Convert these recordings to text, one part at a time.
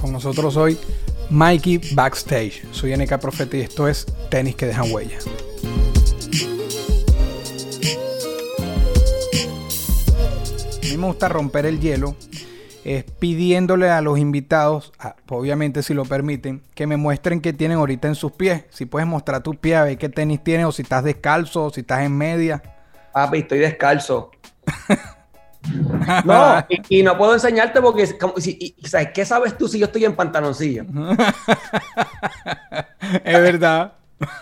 Con nosotros hoy Mikey Backstage. Soy NK Profeta y esto es Tenis que dejan huella. A mí me gusta romper el hielo es pidiéndole a los invitados, obviamente si lo permiten, que me muestren qué tienen ahorita en sus pies. Si puedes mostrar tu pie, a ver qué tenis tienes, o si estás descalzo, o si estás en media. Papi, estoy descalzo. No, y, y no puedo enseñarte porque, es como si, y- ¿sabes qué sabes tú si yo estoy en pantaloncillo? es verdad,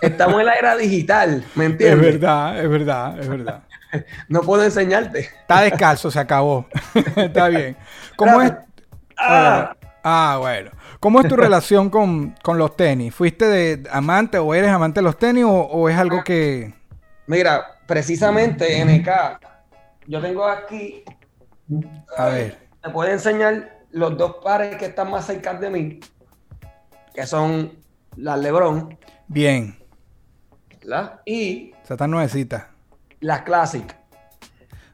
Estamos en la era digital, ¿me es entiendes? verdad, es verdad, es verdad. No puedo enseñarte. Está descalzo, se acabó. Está bien. ¿Cómo es? Ah, Ah, bueno. ¿Cómo es tu relación con, con los tenis? ¿Fuiste de amante o eres amante de los tenis o, o es algo que... mira, precisamente NK, yo tengo aquí, A ver. te puedo enseñar los dos pares que están más cerca de mí, que son las LeBron Bien. ¿verdad? y Esa está nuevecita. las Classic.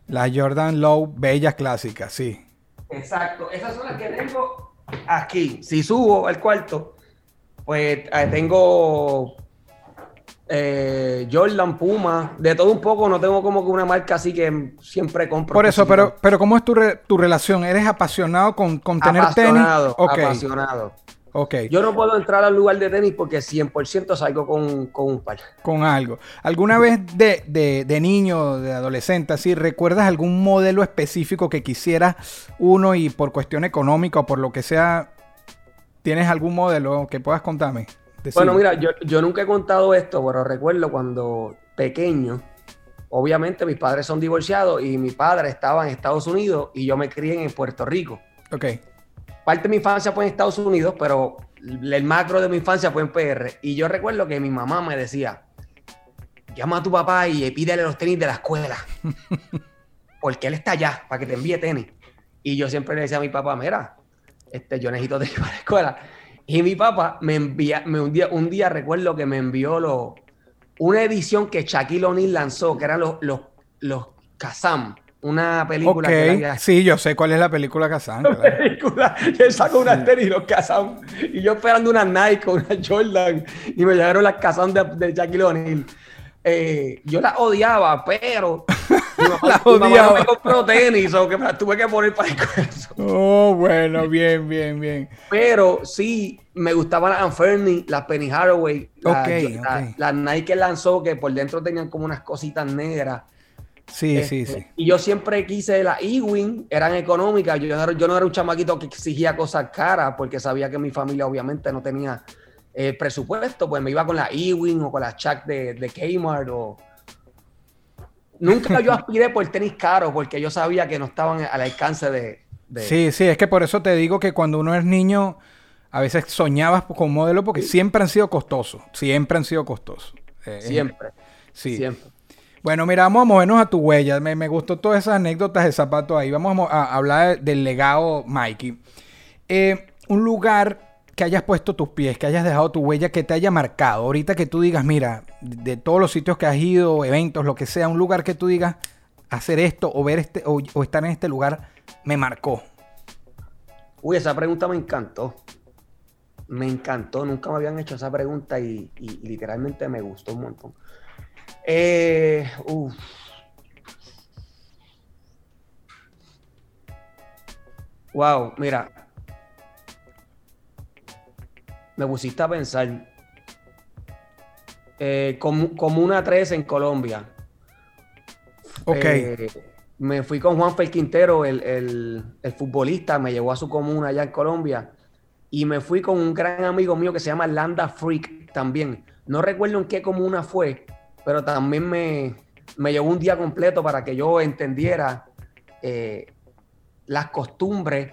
Las Jordan Low, bellas clásicas, sí. Exacto, esas son las que tengo aquí. Si subo al cuarto, pues eh, tengo eh, Jordan, Puma, de todo un poco. No tengo como que una marca así que siempre compro. Por eso, pero, pero ¿cómo es tu, re- tu relación? ¿Eres apasionado con, con tener apasionado, tenis? Ok, apasionado. ok. Yo no puedo entrar al lugar de tenis porque 100% salgo con, con un par. con algo. ¿Alguna vez de, de, de niño, de adolescente, así, recuerdas algún modelo específico que quisieras uno y por cuestión económica o por lo que sea, tienes algún modelo que puedas contarme? Bueno, mira, yo, yo nunca he contado esto, pero recuerdo cuando pequeño, obviamente mis padres son divorciados y mi padre estaba en Estados Unidos y yo me crié en Puerto Rico. Ok, parte de mi infancia fue en Estados Unidos, pero el macro de mi infancia fue en PR. Y yo recuerdo que mi mamá me decía, llama a tu papá y pídele los tenis de la escuela. Porque él está allá, para que te envíe tenis. Y yo siempre le decía a mi papá, mira, este, yo necesito tenis para la escuela. Y mi papá me envía, me, un, día, un día recuerdo que me envió lo, una edición que Shaquille O'Neal lanzó, que eran los, los, los Kazam, una película que había Sí, yo sé cuál es la película Kazan. claro. película. Y él sacó unas tenis y los Kazam. Y yo esperando una Nike, una Jordan. Y me llegaron las Kazam de, de Shaquille O'Neal. Eh, yo las odiaba, pero mi mamá, Las mi mamá no me compró tenis, o que me las tuve que poner para eso. Oh, bueno, bien, bien, bien. Pero sí, me gustaban las Anferni, las Penny Haraway, las, Ok, la- las Nike lanzó, que por dentro tenían como unas cositas negras. Sí, sí, Este, sí. Y yo siempre quise las Ewing, eran económicas. Yo, no era- yo no era un chamaquito que exigía cosas caras porque sabía que mi familia obviamente no tenía eh, presupuesto. Pues me iba con la Ewing o con la Chuck de, de Kmart. O... Nunca yo aspiré por tenis caros porque yo sabía que no estaban al alcance de. de- Sí, sí, es que por eso te digo que cuando uno es niño, a veces soñabas con modelo porque siempre han sido costosos. Siempre han sido costosos. Eh, Siempre. Sí. Siempre. Bueno, mira, vamos a movernos a tu huella. Me, me gustó todas esas anécdotas de zapatos ahí. Vamos a, mo- a hablar del legado Mikey. Eh, un lugar que hayas puesto tus pies, que hayas dejado tu huella, que te haya marcado. Ahorita que tú digas, mira, de todos los sitios que has ido, eventos, lo que sea, un lugar que tú digas, hacer esto o ver este o, o estar en este lugar me marcó. Uy, esa pregunta me encantó. Me encantó. Nunca me habían hecho esa pregunta y, literalmente me gustó un montón. Eh, uf. Wow, mira. Me pusiste a pensar. Eh, como, Comuna 3 en Colombia. Ok. Eh, me fui con Juan Fel Quintero, el, el- el futbolista, me llevó a su comuna allá en Colombia. Y me fui con un gran amigo mío que se llama Landa Freak también. No recuerdo en qué comuna fue, pero también me, me llevó un día completo para que yo entendiera eh, las costumbres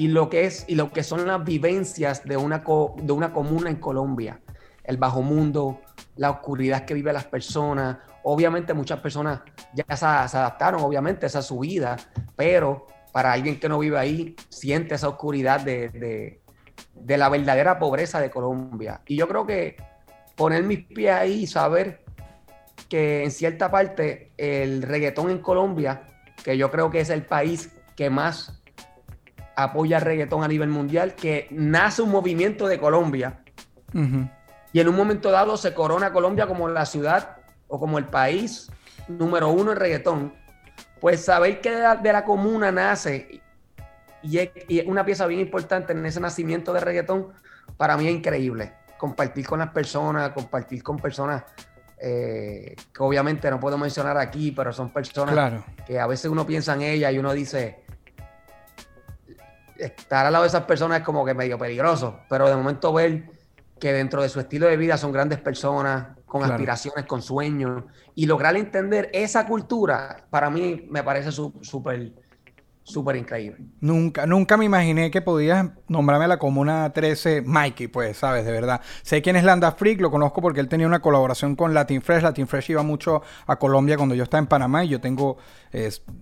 y lo que es y lo que son las vivencias de una, de una comuna en Colombia. El bajo mundo, la oscuridad que viven las personas. Obviamente muchas personas ya se, adaptaron, obviamente, esa es su vida, pero para alguien que no vive ahí, siente esa oscuridad de, de la verdadera pobreza de Colombia. Y yo creo que poner mis pies ahí y saber que en cierta parte el reggaetón en Colombia, que yo creo que es el país que más apoya el reggaetón a nivel mundial, que nace un movimiento de Colombia. Y en un momento dado se corona Colombia como la ciudad o como el país número uno en reggaetón. Pues saber que de la, comuna nace y es, una pieza bien importante en ese nacimiento de reggaetón, para mí es increíble. Compartir con las personas, compartir con personas eh, que obviamente no puedo mencionar aquí, pero son personas que a veces uno piensa en ellas y uno dice, estar al lado de esas personas es como que medio peligroso, pero de momento ver que dentro de su estilo de vida son grandes personas, con aspiraciones, con sueños, y lograr entender esa cultura, para mí me parece súper súper increíble. Nunca, nunca me imaginé que podías nombrarme a la Comuna 13 Mikey, pues, sabes, de verdad. Sé quién es Landa Freak, lo conozco porque él tenía una colaboración con Latin Fresh. Latin Fresh iba mucho a Colombia cuando yo estaba en Panamá y yo tengo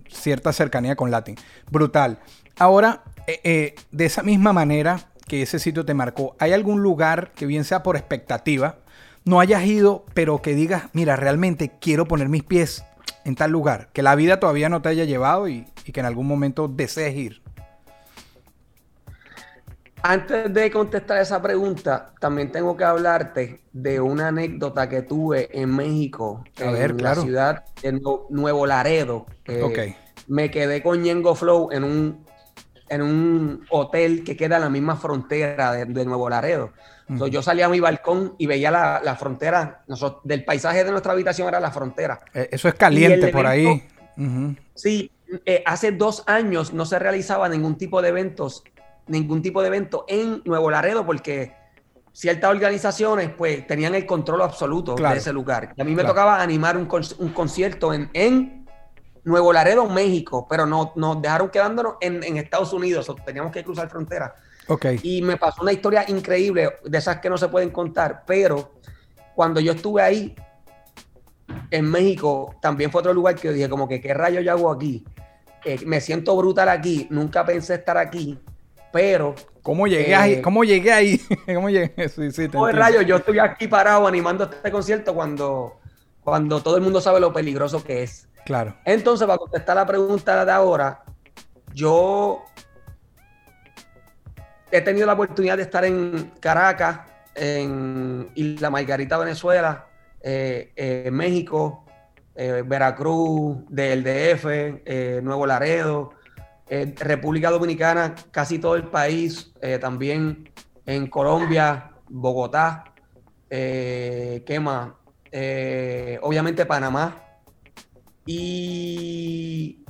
cierta cercanía con Latin. Brutal. Ahora, eh, eh, de esa misma manera que ese sitio te marcó, ¿hay algún lugar que bien sea por expectativa, no hayas ido, pero que digas, mira, realmente quiero poner mis pies en tal lugar, que la vida todavía no te haya llevado y, que en algún momento desees ir? Antes de contestar esa pregunta, también tengo que hablarte de una anécdota que tuve en México, en la ciudad de Nuevo Laredo. Me quedé con Yengo Flow en un, en un hotel que queda en la misma frontera de Nuevo Laredo yo salía a mi balcón y veía la, frontera. del paisaje de nuestra habitación era la frontera. Eh, eso es caliente por ahí. Sí, eh, hace dos años no se realizaba ningún tipo de eventos, ningún tipo de evento en Nuevo Laredo porque ciertas organizaciones pues tenían el control absoluto de ese lugar. Y a mí me tocaba animar un, concierto en, en, Nuevo Laredo, México, pero no, nos dejaron quedándonos en, en Estados Unidos, teníamos que cruzar frontera. Y me pasó una historia increíble, de esas que no se pueden contar, pero cuando yo estuve ahí, en México, también fue otro lugar que yo dije, como que, ¿qué rayo yo hago aquí? Eh, me siento brutal aquí, nunca pensé estar aquí, pero... ¿Cómo llegué ahí? Eh, ¿Cómo llegué ahí? ¿Cómo llegué? Sí, sí, rayo, yo estoy aquí parado animando este concierto cuando, cuando todo el mundo sabe lo peligroso que es. Claro. Entonces, para contestar la pregunta de ahora, yo he tenido la oportunidad de estar en Caracas, en Isla Margarita, Venezuela, eh, eh, México, eh, Veracruz, del DF, Nuevo Laredo, República Dominicana, casi todo el país, también en Colombia, Bogotá, ¿qué más? obviamente Panamá. Y,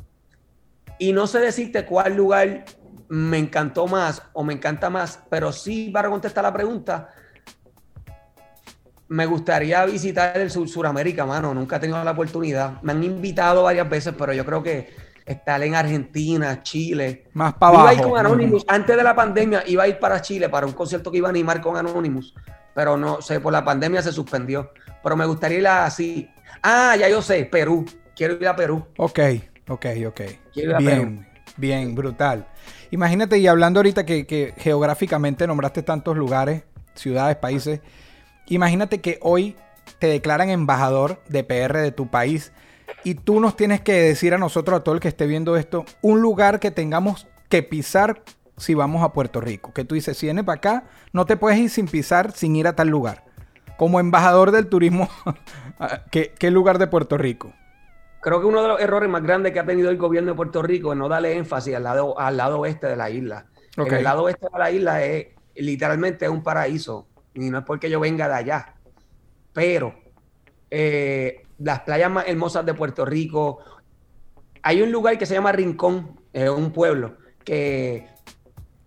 y no sé decirte cuál lugar me encantó más o me encanta más, pero sí para contestar la pregunta, me gustaría visitar el sur Suramérica, mano. Nunca he tenido la oportunidad. Me han invitado varias veces, pero yo creo que estar en Argentina, Chile. Más para abajo. Iba a ir con Anonymous. Antes de la pandemia iba a ir para Chile para un concierto que iba a animar con Anonymous. Pero no sé, por la pandemia se suspendió. Pero me gustaría ir así. Ah, ya yo sé, Perú. Quiero ir a Perú. Ok, ok, ok. Quiero ir a Bien, bien, brutal. Imagínate, y hablando ahorita que, geográficamente nombraste tantos lugares, ciudades, países, imagínate que hoy te declaran embajador de PR de tu país y tú nos tienes que decir a nosotros, a todo el que esté viendo esto, un lugar que tengamos que pisar si vamos a Puerto Rico. Que tú dices, si vienes para acá, no te puedes ir sin pisar, sin ir a tal lugar. Como embajador del turismo, ¿qué, ¿qué lugar de Puerto Rico? Creo que uno de los errores más grandes que ha tenido el gobierno de Puerto Rico es no darle énfasis al lado, al lado oeste de la isla. El lado oeste de la isla es literalmente un paraíso. Y no es porque yo venga de allá. Pero eh, las playas más hermosas de Puerto Rico. Hay un lugar que se llama Rincón, es un pueblo, que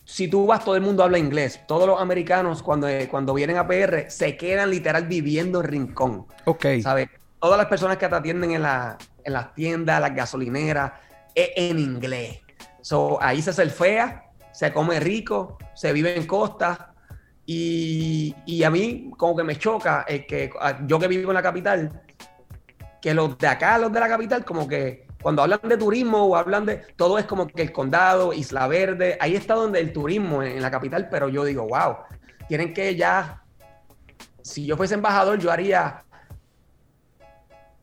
si tú vas, todo el mundo habla inglés. Todos los americanos, cuando, cuando vienen a PR, se quedan literal viviendo en Rincón. Ok. ¿Sabes? todas las personas que te atienden en la, en las tiendas, las gasolineras, es en inglés. So, ahí se surfea, se come rico, se vive en costa. Y, y a mí como que me choca es que yo que vivo en la capital, que los de acá, los de la capital, como que cuando hablan de turismo o hablan de todo es como que el condado, Isla Verde, ahí está donde el turismo en, la capital, pero yo digo, wow, tienen que ya, si yo fuese embajador, yo haría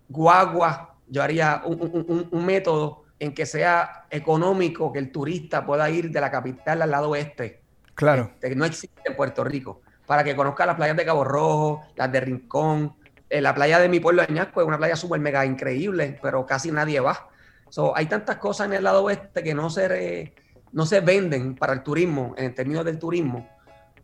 guagua, yo haría un, método en que sea económico que el turista pueda ir de la capital al lado oeste. Claro. Que no existe en Puerto Rico. Para que conozca las playas de Cabo Rojo, las de Rincón, eh, la playa de mi pueblo de Añasco es una playa súper mega increíble, pero casi nadie va. So, hay tantas cosas en el lado oeste que no se, no se venden para el turismo, en términos del turismo,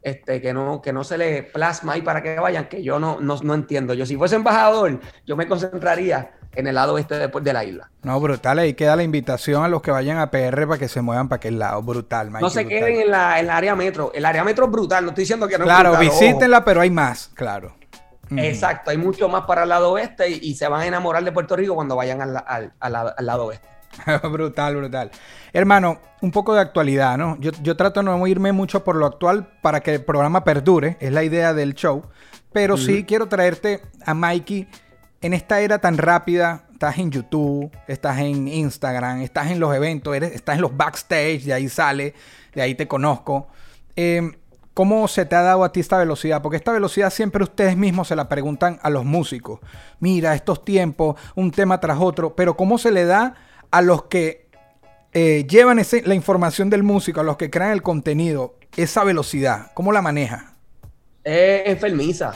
este, que, no, que no se le plasma ahí para que vayan, que yo no, no, entiendo. Yo si fuese embajador, yo me concentraría en el lado oeste de, de la isla. No, brutal. Ahí queda la invitación a los que vayan a PR para que se muevan para aquel lado. Brutal, No se queden en la, en área metro. El área metro es brutal. No estoy diciendo que no Claro, es brutal, visítenla, pero hay más, claro. Exacto, hay mucho más para el lado oeste y, se van a enamorar de Puerto Rico cuando vayan al, lado oeste. brutal, brutal. Hermano, un poco de actualidad, ¿no? Yo, yo, trato de no irme mucho por lo actual para que el programa perdure, es la idea del show. Pero sí quiero traerte a Mikey en esta era tan rápida. Estás en YouTube, estás en Instagram, estás en los eventos, estás en los backstage, de ahí sale, de ahí te conozco. Eh, ¿Cómo se te ha dado a ti esta velocidad? Porque esta velocidad siempre ustedes mismos se la preguntan a los músicos. Mira, estos tiempos, un tema tras otro, pero ¿cómo se le da a los que eh, llevan la información del músico, a los que crean el contenido, esa velocidad? ¿Cómo la maneja? Es enfermiza,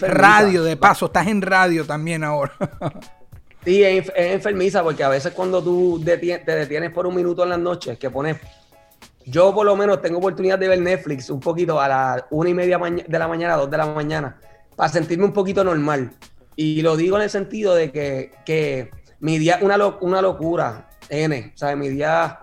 Radio, de paso, estás en radio también ahora. sí, es, enfermiza porque a veces cuando tú te detienes por un minuto en las noches, que pones yo por lo menos tengo oportunidad de ver Netflix un poquito a las una y media de la mañana, dos de la mañana, para sentirme un poquito normal. Y lo digo en el sentido de que, mi día es una, una locura, N, ¿sabes? Mi día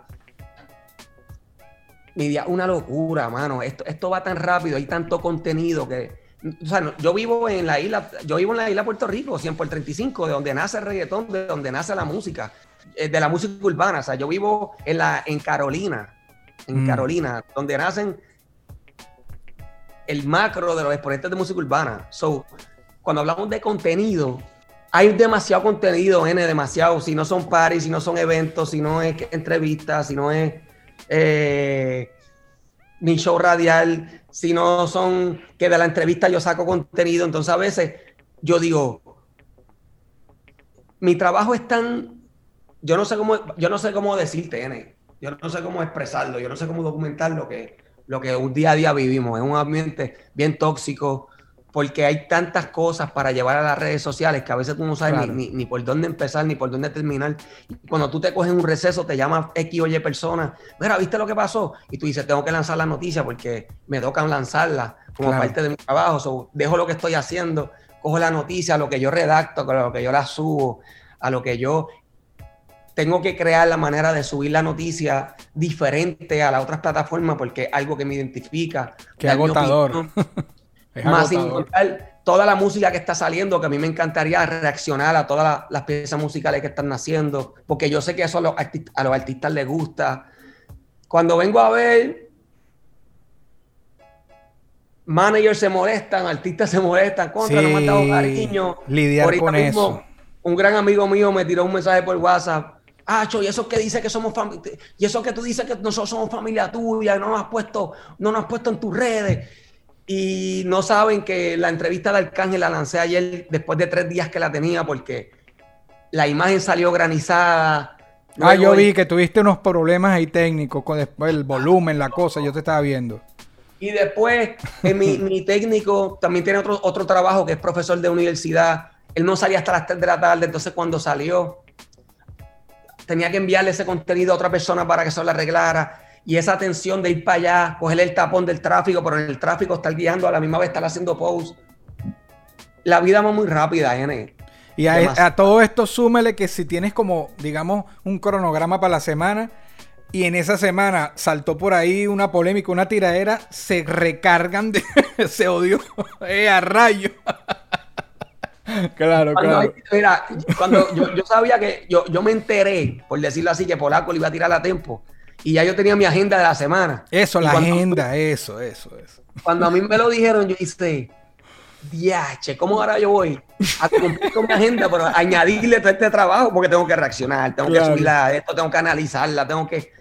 mi día una locura, mano. Esto, esto va tan rápido, hay tanto contenido que. O sea, yo vivo en la isla, yo vivo en la isla de Puerto Rico, 100 por 35, de donde nace el reggaetón, de donde nace la música, eh, de la música urbana. O sea, yo vivo en la, en Carolina, en mm. Carolina, donde nacen el macro de los exponentes de música urbana. So, cuando hablamos de contenido, hay demasiado contenido, N, demasiado. Si no son paris, si no son eventos, si no es entrevistas, si no es eh, mi show radial, si no son que de la entrevista yo saco contenido. Entonces a veces yo digo, mi trabajo es tan, yo no sé cómo, yo no sé cómo decirte, N yo no sé cómo expresarlo, yo no sé cómo documentar lo que, lo que un día a día vivimos. Es un ambiente bien tóxico porque hay tantas cosas para llevar a las redes sociales que a veces tú no sabes ni, por dónde empezar ni por dónde terminar. cuando tú te coges un receso, te llama X o Y persona, mira, ¿viste lo que pasó? Y tú dices, tengo que lanzar la noticia porque me tocan lanzarla como parte de mi trabajo. dejo lo que estoy haciendo, cojo la noticia, lo que yo redacto, a lo que yo la subo, a lo que yo tengo que crear la manera de subir la noticia diferente a las otras plataformas porque es algo que me identifica. Qué agotador. más importante, toda la música que está saliendo, que a mí me encantaría reaccionar a todas las, piezas musicales que están naciendo, porque yo sé que eso a los, artistas, les gusta. Cuando vengo a ver, managers se molestan, artistas se molestan, contra, no me han dado cariño. Lidiar con eso. Un gran amigo mío me tiró un mensaje por WhatsApp Ah, y eso que dice que somos familia, y eso que tú dices que nosotros somos familia tuya, no nos has puesto, no nos has puesto en tus redes. Y no saben que la entrevista de Arcángel la lancé ayer después de tres días que la tenía, porque la imagen salió granizada. ah, yo vi que tuviste unos problemas ahí técnicos con después el volumen, la cosa, yo te estaba viendo. Y después, mi, mi, técnico también tiene otro, otro trabajo que es profesor de universidad. Él no salía hasta las 3 de la tarde, entonces cuando salió, tenía que enviarle ese contenido a otra persona para que se lo arreglara. Y esa tensión de ir para allá, coger el tapón del tráfico, pero en el tráfico estar guiando a la misma vez estar haciendo post. La vida va muy rápida, N. Y a, todo esto súmele que si tienes como, digamos, un cronograma para la semana y en esa semana saltó por ahí una polémica, una tiradera, se recargan de... se odió. eh, a rayo. Claro, Cuando, claro. mira, cuando yo, yo sabía que yo, yo me enteré, por decirlo así, que Polaco le iba a tirar a tiempo. Y ya yo tenía mi agenda de la semana. Eso, Y la cuando- agenda, eso, eso, eso. Cuando a mí me lo dijeron, yo hice, diache, ¿cómo ahora yo voy a cumplir con mi agenda, pero añadirle todo este trabajo? Porque tengo que reaccionar, tengo Claro. que subirla a esto, tengo que analizarla, tengo que...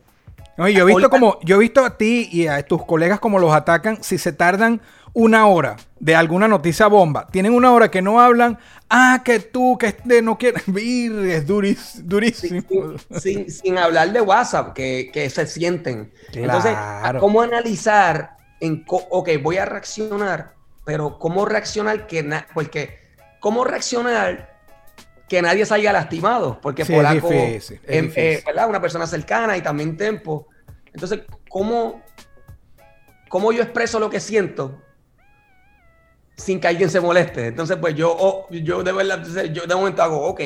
No, yo he visto como, yo he visto a ti y a tus colegas como los atacan si se tardan una hora de alguna noticia bomba. Tienen una hora que no hablan. Ah, que tú, que este no quieres. Vir, es duris- durísimo. sin, sin- sin hablar de WhatsApp, que, que se sienten. Entonces. ¿cómo analizar en, ok, voy a reaccionar, pero cómo reaccionar que, porque, cómo reaccionar que nadie salga lastimado? Porque Sí, es Polaco, difícil, es eh. Una persona cercana y también Tempo. Entonces, ¿cómo, cómo yo expreso lo que siento? Sin que alguien se moleste. Entonces, pues yo, oh, yo de verdad, yo de momento hago, ok,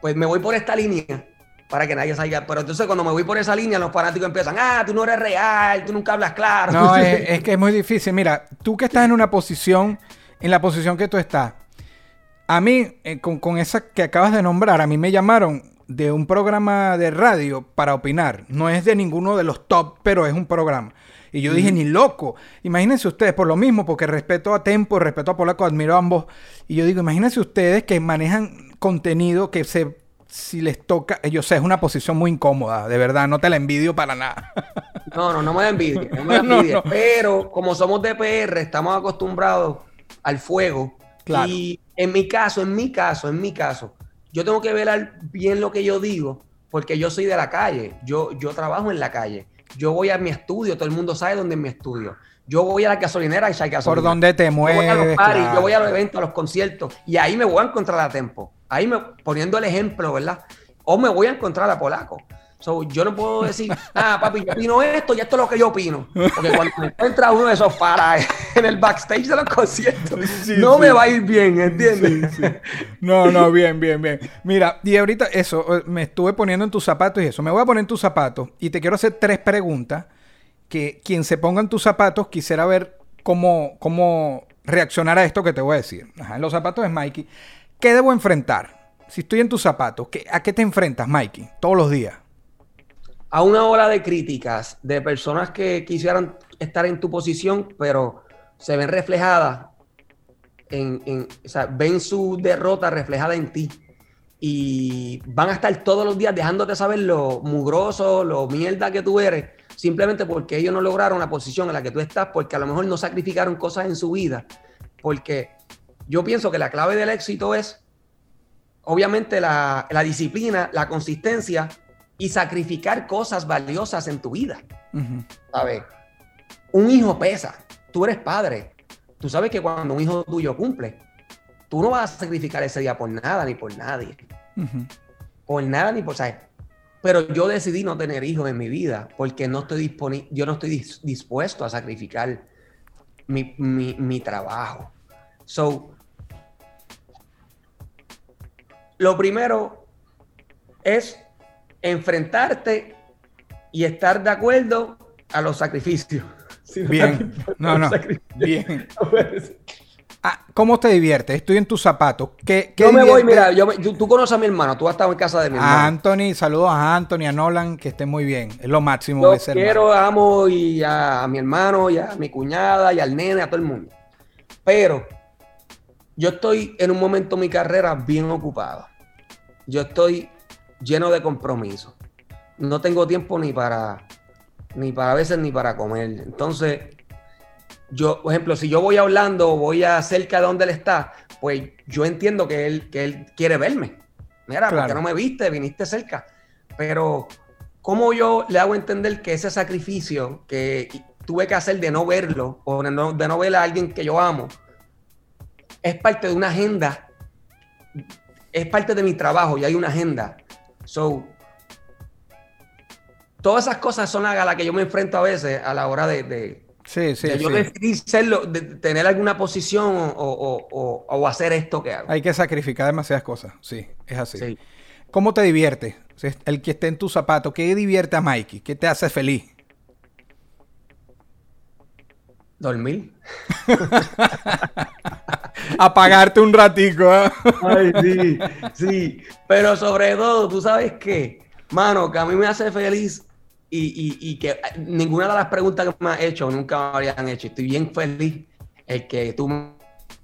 pues me voy por esta línea para que nadie salga. Pero entonces cuando me voy por esa línea, los fanáticos empiezan, ah, tú no eres real, tú nunca hablas claro. No, es, es que es muy difícil. Mira, tú que estás en una posición, en la posición que tú estás, a mí, eh, con, con esa que acabas de nombrar, a mí me llamaron de un programa de radio para opinar. No es de ninguno de los top, pero es un programa. Y yo dije, ni loco. Imagínense ustedes, por lo mismo, porque respeto a Tempo, respeto a Polaco, admiro a ambos. Y yo digo, imagínense ustedes que manejan contenido que se, si les toca, yo sé, es una posición muy incómoda, de verdad, no te la envidio para nada. No, no, no me da envidia, no me da No, envidia. no. Pero como somos de PR, estamos acostumbrados al fuego. Claro. Y en mi caso, en mi caso, en mi caso, yo tengo que velar bien lo que yo digo, porque yo soy de la calle, yo, yo trabajo en la calle, yo voy a mi estudio, todo el mundo sabe dónde es mi estudio. Yo voy a la gasolinera y hay gasolina. Por donde te Yo voy a los mueves. parties, claro. yo voy a los eventos, a los conciertos, y ahí me voy a encontrar a Tempo. Ahí me poniendo el ejemplo, ¿verdad? O me voy a encontrar a Polaco. So, yo no puedo decir, ah, papi, yo opino esto y esto es lo que yo opino. Porque cuando me encuentra uno de esos para en el backstage de los conciertos, Sí, no sí. me va a ir bien, ¿entiendes? No, no, bien, bien, bien. Mira, y ahorita eso, me estuve poniendo en tus zapatos y eso. Me voy a poner en tus zapatos y te quiero hacer tres preguntas que quien se ponga en tus zapatos quisiera ver cómo, cómo reaccionar a esto que te voy a decir. Ajá, en los zapatos de Mikey. ¿Qué debo enfrentar? Si estoy en tus zapatos, ¿qué- ¿a qué te enfrentas, Mikey? Todos los días. A una ola de críticas de personas que quisieran estar en tu posición, pero se ven reflejadas en, en- o sea, ven su derrota reflejada en ti. Y van a estar todos los días dejándote saber lo mugroso, lo mierda que tú eres, simplemente porque ellos no lograron la posición en la que tú estás, porque a lo mejor no sacrificaron cosas en su vida. Porque yo pienso que la clave del éxito es, obviamente, la, la disciplina, la consistencia y sacrificar cosas valiosas en tu vida. Ujú. ¿Sabes? Un hijo pesa. Tú eres padre. Tú sabes que cuando un hijo tuyo cumple, tú no vas a sacrificar ese día por nada ni por nadie. Por nada ni por. ¿sabes? Pero yo decidí no tener hijos en mi vida porque no estoy disponi- yo no estoy dis- dispuesto a sacrificar mi, mi- mi trabajo. So, lo primero es enfrentarte y estar de acuerdo a los sacrificios. Si no Bien. No, no. Bien. Ah, ¿Cómo te diviertes? Estoy en tus zapatos. ¿Qué, qué Yo me voy, mira, yo me- tú, tú conoces a mi hermano, tú has estado en casa de mi A hermano. Anthony, saludos a Anthony, a Nolan, que estén muy bien. Es lo máximo Yo de ser quiero, amo y a, a mi hermano, y a mi cuñada, y al nene, a todo el mundo. Pero yo estoy en un momento de mi carrera bien ocupado. Yo estoy lleno de compromisos. No tengo tiempo ni para, ni para a veces ni para comer. Entonces, yo, por ejemplo, si yo voy a Orlando o voy a cerca de donde él está, pues yo entiendo que él, que él quiere verme. Mira, Claro. porque no me viste, viniste cerca. Pero, ¿cómo yo le hago entender que ese sacrificio que tuve que hacer de no verlo o de no, de no ver a alguien que yo amo es parte de una agenda? Es parte de mi trabajo y hay una agenda. So, todas esas cosas son a las que yo me enfrento a veces a la hora de, de- Sí, sí, de yo sí. decidir serlo, de tener alguna posición o, o- o- o hacer esto que hago. Hay que sacrificar demasiadas cosas. Sí, es así. Sí. ¿Cómo te es El que esté en tus zapatos, ¿qué divierte a Mikey? ¿Qué te hace feliz? Dormir. Apagarte un ratico. ¿eh? Ay, sí, sí. Pero sobre todo, tú sabes qué, mano, que a mí me hace feliz y, y- y que ninguna de las preguntas que me has hecho nunca me habrían hecho. Estoy bien feliz el que tú me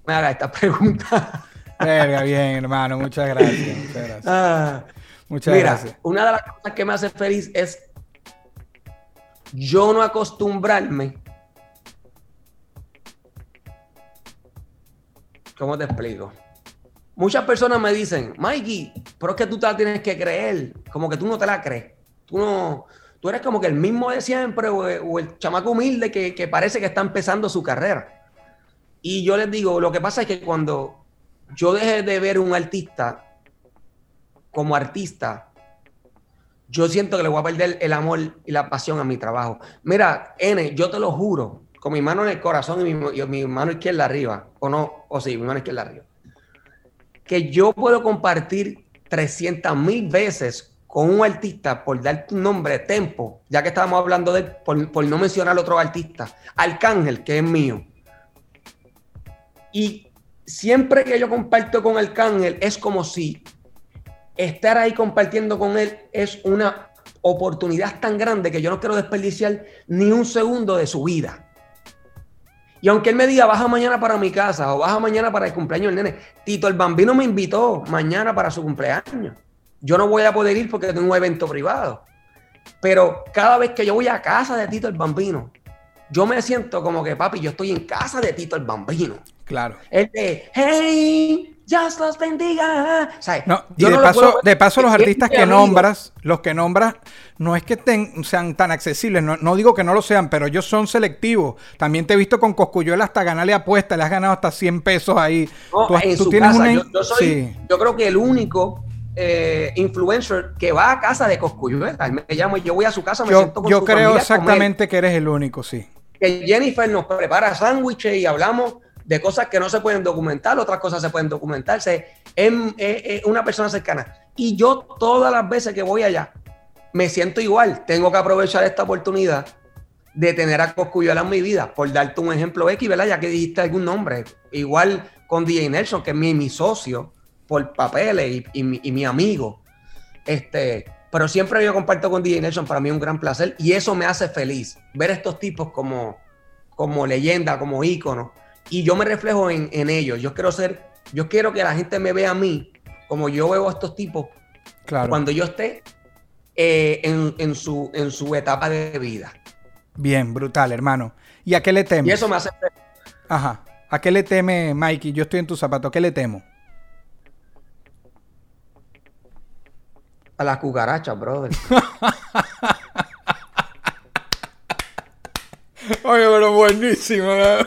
hagas esta pregunta. Verga, bien, hermano. Muchas gracias. Muchas gracias. Ah, Muchas Mira, gracias. una de las cosas que me hace feliz es yo no acostumbrarme. ¿Cómo te explico? Muchas personas me dicen, Mikey, pero es que tú te la tienes que creer, como que tú no te la crees. Tú no, tú eres como que el mismo de siempre o, el chamaco humilde que, que parece que está empezando su carrera. Y yo les digo, lo que pasa es que cuando yo dejé de ver un artista como artista, yo siento que le voy a perder el amor y la pasión a mi trabajo. Mira, N, yo te lo juro, con mi mano en el corazón y mi, mano izquierda arriba, o no, o sí, mi mano izquierda arriba, que yo puedo compartir 300 mil veces con un artista por dar tu nombre, Tempo, ya que estábamos hablando de él, por, por no mencionar otro artista, Arcángel, que es mío. Y siempre que yo comparto con Arcángel, es como si estar ahí compartiendo con él es una oportunidad tan grande que yo no quiero desperdiciar ni un segundo de su vida. Y aunque él me diga, baja mañana para mi casa o baja mañana para el cumpleaños del nene, Tito el Bambino me invitó mañana para su cumpleaños. Yo no voy a poder ir porque tengo un evento privado. Pero cada vez que yo voy a casa de Tito el Bambino, yo me siento como que, papi, yo estoy en casa de Tito el Bambino. Claro. El de, hey, Dios los bendiga. O sea, No, y de, no paso, puedo- de paso, los artistas que nombras, los que nombras, no es que estén, sean tan accesibles, no, no digo que no lo sean, pero ellos son selectivos. También te he visto con Coscuyuela hasta ganarle apuestas, le has ganado hasta 100 pesos ahí. No, Tú- en tú su tienes casa. una- Yo, yo soy, Sí. yo creo que el único eh, influencer que va a casa de Coscuyuela. Él Me llamo y yo voy a su casa, me Yo, siento con yo su creo familia exactamente que eres el único, sí. que Jennifer nos prepara sándwiches y hablamos de cosas que no se pueden documentar, otras cosas se pueden documentarse. Es, es- es una persona cercana. Y yo todas las veces que voy allá, me siento igual. Tengo que aprovechar esta oportunidad de tener a Coscuyuela en mi vida. Por darte un ejemplo X, ¿verdad? Ya que dijiste algún nombre. Igual con DJ Nelson, que es mi, mi socio por papeles y, y mi amigo. Este, pero siempre yo comparto con DJ Nelson, para mí es un gran placer y eso me hace feliz. Ver estos tipos como, como leyenda, como ícono. Y yo me reflejo en, en ellos. Yo quiero ser, yo quiero que la gente me vea a mí como yo veo a estos tipos Claro. cuando yo esté eh, en, en su, en su etapa de vida. Bien, brutal, hermano. ¿Y a qué le temes? Y eso me hace. Ajá. ¿A qué le teme, Mikey? Yo estoy en tus zapatos. ¿Qué le temo? a las cucarachas, brother. Oye, pero buenísimo. ¿eh?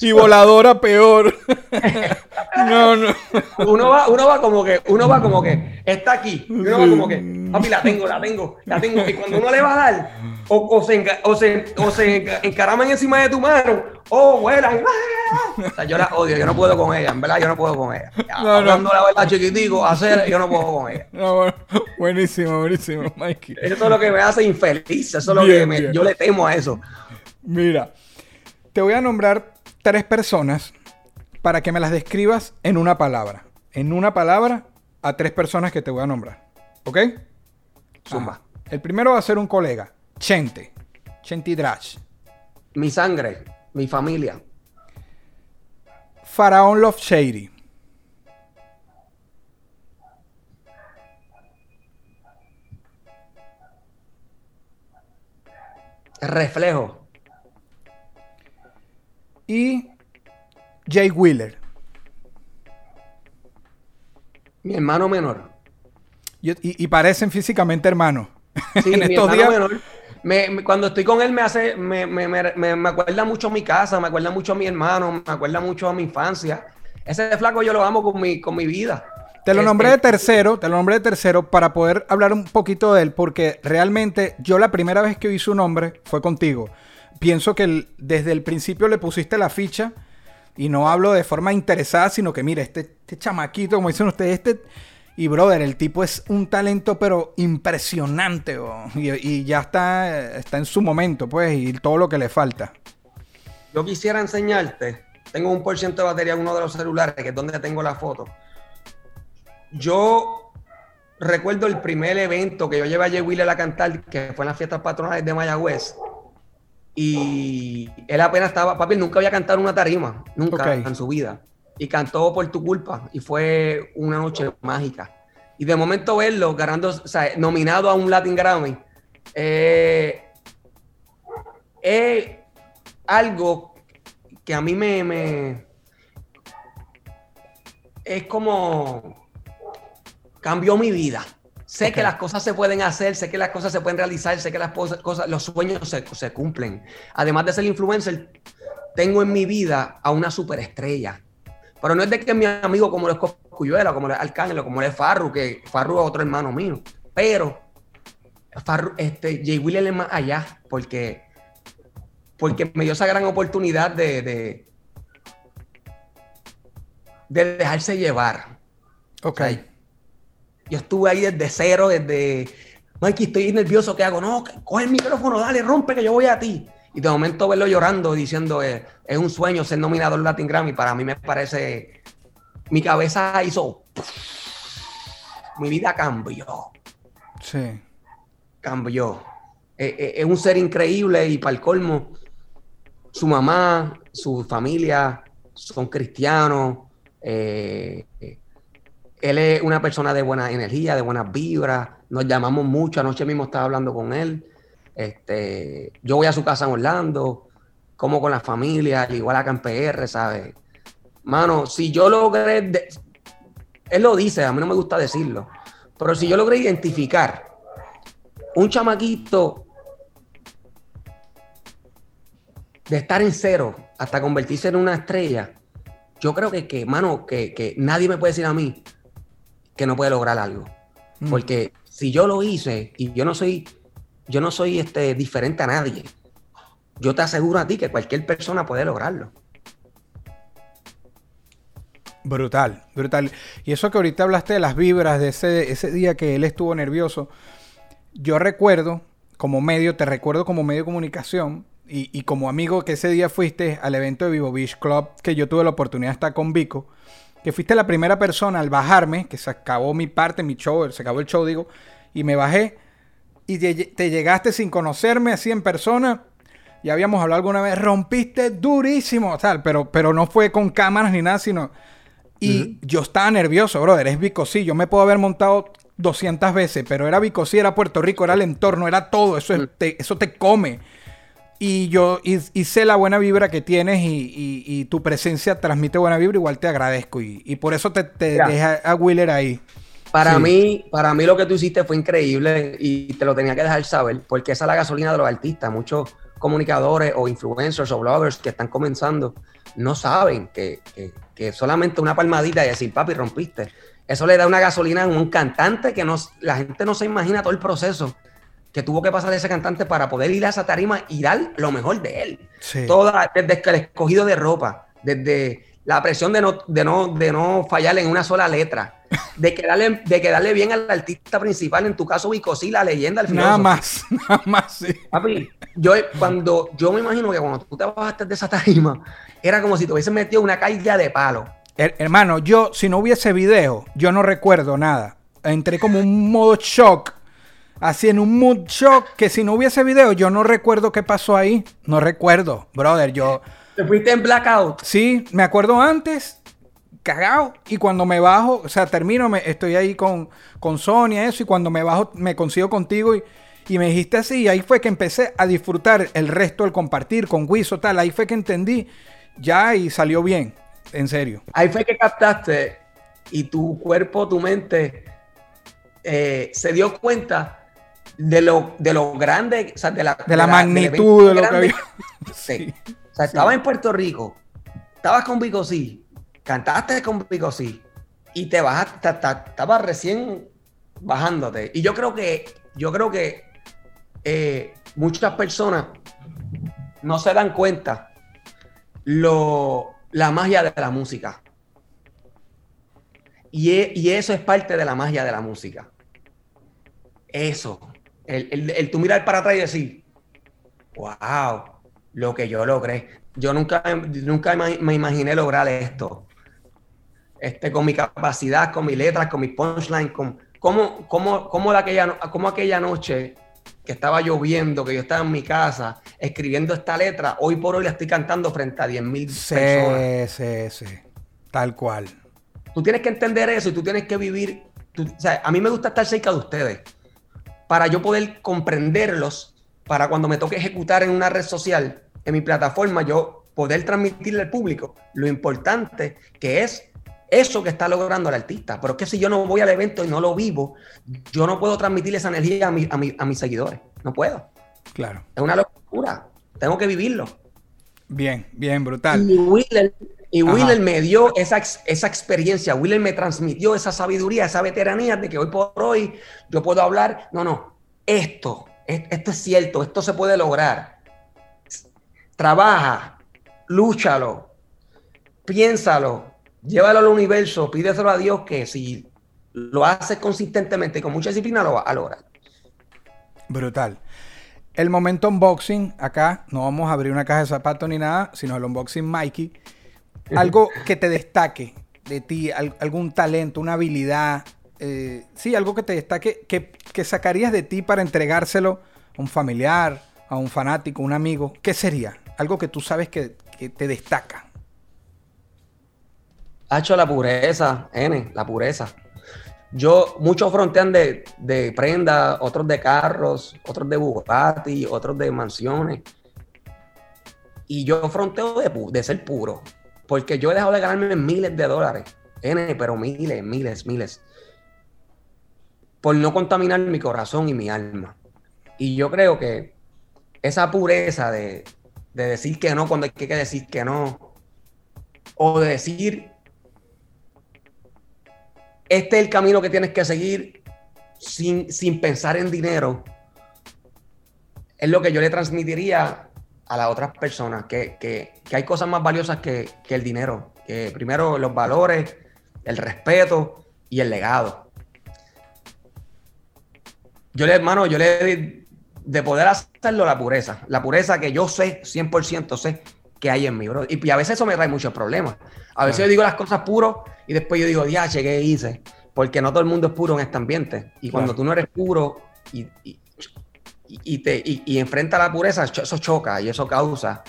Y voladora peor. no, no. Uno va, uno va como que, uno va como que, está aquí. Y uno va como que, papi, la tengo, la tengo, la tengo. Y cuando uno le va a dar, o, o se, o se, o se enca- encaraman encima de tu mano, o vuelan. O sea, yo la odio, yo no puedo con ella, en verdad, yo no puedo con ella. Ya, No, no. hablando la verdad, chiquitico, hacer, yo no puedo con ella. No, bueno, buenísimo, buenísimo, Mikey. Eso es lo que me hace infeliz, eso es lo que me- yo le temo a eso. Mira, te voy a nombrar tres personas para que me las describas en una palabra. En una palabra a tres personas que te voy a nombrar. ¿Ok? Ajá. El primero va a ser un colega, Chente. Chenti Drash. Mi sangre, mi familia, Faraón Love Shady. reflejo, Y Jay Wheeler. mi hermano menor. Y, parecen físicamente hermanos. Sí, en mi estos hermano días. menor. Me- me- cuando estoy con él me hace, me, me, me, me- me acuerda mucho a mi casa, me acuerda mucho a mi hermano, me acuerda mucho a mi infancia. Ese flaco yo lo amo con mi, con mi vida. Te lo Este, nombré de tercero, te lo nombré de tercero para poder hablar un poquito de él, porque realmente yo la primera vez que oí su nombre fue contigo. Pienso que desde el principio le pusiste la ficha, y no hablo de forma interesada, sino que mira, este, este chamaquito, como dicen ustedes, este... Y brother, el tipo es un talento pero impresionante, y ya está, está en su momento, pues, y todo lo que le falta. Yo quisiera enseñarte tengo un por ciento de batería en uno de los celulares, que es donde tengo la foto. Yo recuerdo el primer evento que yo llevé a Jay Wheeler a cantar, que fue en las fiestas patronales de Mayagüez. Y él apenas estaba, papi, él nunca había cantado una tarima, nunca en su vida. Y cantó por tu culpa. Y fue una noche mágica. Y de momento verlo ganando, o sea, nominado a un Latin Grammy, eh, es algo que a mí me, me- es como cambió mi vida. Sé que las cosas se pueden hacer, sé que las cosas se pueden realizar, sé que las cosas, los sueños se, se cumplen. Además de ser influencer, tengo en mi vida a una superestrella. Pero no es de que mi amigo como lo es Coscuyuela, como lo es Arcángel, como lo es Farru, que Farru es otro hermano mío. Pero Farru, este, Jay Wheeler es más allá, porque, porque me dio esa gran oportunidad de, de, de dejarse llevar. Ok. O sea, yo estuve ahí desde cero, desde, Mikey, estoy nervioso, ¿qué hago? No, coge el micrófono, dale, rompe, que yo voy a ti. Y de momento verlo llorando, diciendo, eh, es un sueño ser nominado al Latin Grammy, para mí me parece, mi cabeza hizo, mi vida cambió, Sí. cambió. Eh, eh, es un ser increíble y para el colmo, su mamá, su familia son cristianos. eh, eh, él es una persona de buena energía, de buenas vibras. Nos llamamos mucho. Anoche mismo estaba hablando con él. Este, yo voy a su casa en Orlando, como con la familia, al igual acá en PR, ¿sabes? Mano, si yo logré, él lo dice, a mí no me gusta decirlo, pero si yo logré identificar un chamaquito de estar en cero hasta convertirse en una estrella, yo creo que, que mano, que, que nadie me puede decir a mí que no puede lograr algo. Mm. Porque si yo lo hice y yo no soy, yo no soy este, diferente a nadie, yo te aseguro a ti que cualquier persona puede lograrlo. Brutal, brutal. Y eso que ahorita hablaste de las vibras de ese, ese día que él estuvo nervioso, yo recuerdo, como medio, te recuerdo como medio de comunicación y, y como amigo que ese día fuiste al evento de Vivo Beach Club, que yo tuve la oportunidad de estar con Vico, que fuiste la primera persona al bajarme, que se acabó mi parte, mi show, se acabó el show, digo, y me bajé y te, te llegaste sin conocerme así en persona. Ya habíamos hablado alguna vez, rompiste durísimo, tal, pero, pero no fue con cámaras ni nada, sino... Y yo estaba nervioso, brother, es Vicosí, yo me puedo haber montado 200 veces, pero era Vicosí, era Puerto Rico, era el entorno, era todo, eso, es- te, eso te come. Y yo y, y sé la buena vibra que tienes y, tu presencia transmite buena vibra, igual te agradezco. Y, por eso te, te dejé a Wheeler ahí. Para Sí. mí, para mí lo que tú hiciste fue increíble y te lo tenía que dejar saber, porque esa es la gasolina de los artistas. Muchos comunicadores o influencers o bloggers que están comenzando no saben que, que- que solamente una palmadita y decir, papi, rompiste. Eso le da una gasolina a un cantante que no, la gente no se imagina todo el proceso que tuvo que pasar ese cantante para poder ir a esa tarima y dar lo mejor de él. Sí. Toda, desde el escogido de ropa, desde la presión de no, de no, de no fallar en una sola letra, de quedarle, de quedarle bien al artista principal, en tu caso Vicosí, la leyenda, el Nada filósofo. más, nada más, sí. Papi, yo cuando yo me imagino que cuando tú te bajaste de esa tarima, era como si te hubiesen metido una carga de palo. Her- hermano, yo, si no hubiese video, yo no recuerdo nada. Entré como un modo shock. Así en un mood shock que si no hubiese video, yo no recuerdo qué pasó ahí. No recuerdo, brother. Yo Te fuiste en blackout. sí, me acuerdo antes, cagado. Y cuando me bajo, o sea, termino, me, estoy ahí con, con Sonia, eso. Y cuando me bajo, me consigo contigo y, y me dijiste así. Y ahí fue que empecé a disfrutar el resto del compartir con Wiso, tal. Ahí fue que entendí ya y salió bien. En serio. Ahí fue que captaste y tu cuerpo, tu mente eh, se dio cuenta de lo, de lo grande, o sea, de la, De la magnitud de lo que había. Sí. O sea, estabas en Puerto Rico, estabas con Vico Sí, cantaste con Vico Sí y te bajaste, ta- ta- estabas recién bajándote. Y yo creo que, yo creo que eh, muchas personas no se dan cuenta lo, la magia de la música. Y, e- y eso es parte de la magia de la música. Eso. El, el, el tú mirar para atrás y decir, wow, lo que yo logré. Yo nunca, nunca me imaginé lograr esto. Este, con mi capacidad, con mis letras, con mis punchlines, con cómo, cómo, cómo, aquella, cómo aquella noche que estaba lloviendo, que yo estaba en mi casa escribiendo esta letra, hoy por hoy la estoy cantando frente a 10 mil sí, personas. Sí, sí, tal cual. Tú tienes que entender eso y tú tienes que vivir. o sea, a mí me gusta estar cerca de ustedes para yo poder comprenderlos, para cuando me toque ejecutar en una red social, en mi plataforma, yo poder transmitirle al público lo importante que es eso que está logrando el artista. Pero es que si yo no voy al evento y no lo vivo, yo no puedo transmitir esa energía a, a, mis seguidores. No puedo. Claro. Es una locura. Tengo que vivirlo. Bien, bien, brutal. Y y me dio esa, esa experiencia. Willer me transmitió esa sabiduría, esa veteranía de que hoy por hoy yo puedo hablar. No, no. Esto, esto es cierto, esto se puede lograr. Trabaja, lúchalo, piénsalo, llévalo al universo, pídeselo a Dios que si lo haces consistentemente y con mucha disciplina lo va a lograr. Brutal. El momento unboxing, acá no vamos a abrir una caja de zapatos ni nada, sino el unboxing Mikey. Algo que te destaque de ti, algún talento, una habilidad, eh, sí, algo que te destaque, que, que, sacarías de ti para entregárselo a un familiar, a un fanático, un amigo. ¿Qué sería? Algo que tú sabes que, te destaca. Ha hecho la pureza, N, la pureza. Yo, muchos frontean de, de prenda, otros de carros, otros de Bugatti, otros de mansiones. Y yo fronteo de, de ser puro, porque yo he dejado de ganarme miles de dólares, N, pero miles, miles, miles, por no contaminar mi corazón y mi alma. Y yo creo que esa pureza de, de decir que no cuando hay que decir que no, o de decir este es el camino que tienes que seguir sin, sin pensar en dinero. Es lo que yo le transmitiría a las otras personas, que, hay cosas más valiosas que, el dinero. Que primero los valores, el respeto y el legado. Yo le, hermano, yo le de poder hacerlo la pureza, la pureza que yo sé, 100% sé que hay en mí, bro. Y, a veces eso me trae muchos problemas. A veces yo digo las cosas puro y después yo digo, diache, ¿qué hice? Porque no todo el mundo es puro en este ambiente. Y cuando tú no eres puro y, y, te, y, enfrenta la pureza, eso choca y eso causa.